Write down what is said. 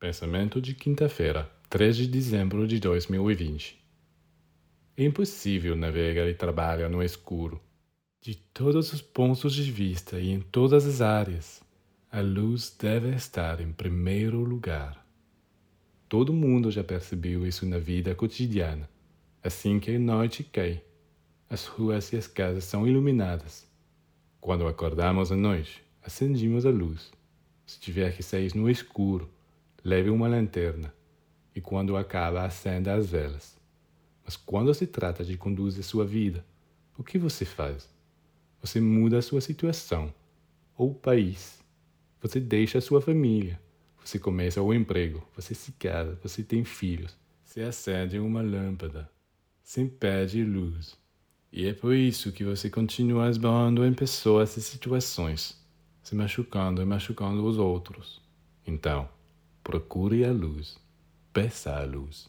Pensamento de quinta-feira, 3 de dezembro de 2020. É impossível navegar e trabalhar no escuro. De todos os pontos de vista e em todas as áreas, a luz deve estar em primeiro lugar. Todo mundo já percebeu isso na vida cotidiana. Assim que a noite cai, as ruas e as casas são iluminadas. Quando acordamos à noite, acendemos a luz. Se tiver que sair no escuro, leve uma lanterna e quando acaba acenda as velas. Mas quando se trata de conduzir sua vida, o que você faz? Você muda a sua situação ou o país. Você deixa a sua família. Você começa o emprego. Você se casa. Você tem filhos. Você acende uma lâmpada. Você pede luz. E é por isso que você continua esbarrando em pessoas e situações, se machucando e machucando os outros. Então, procure a luz. Peça a luz.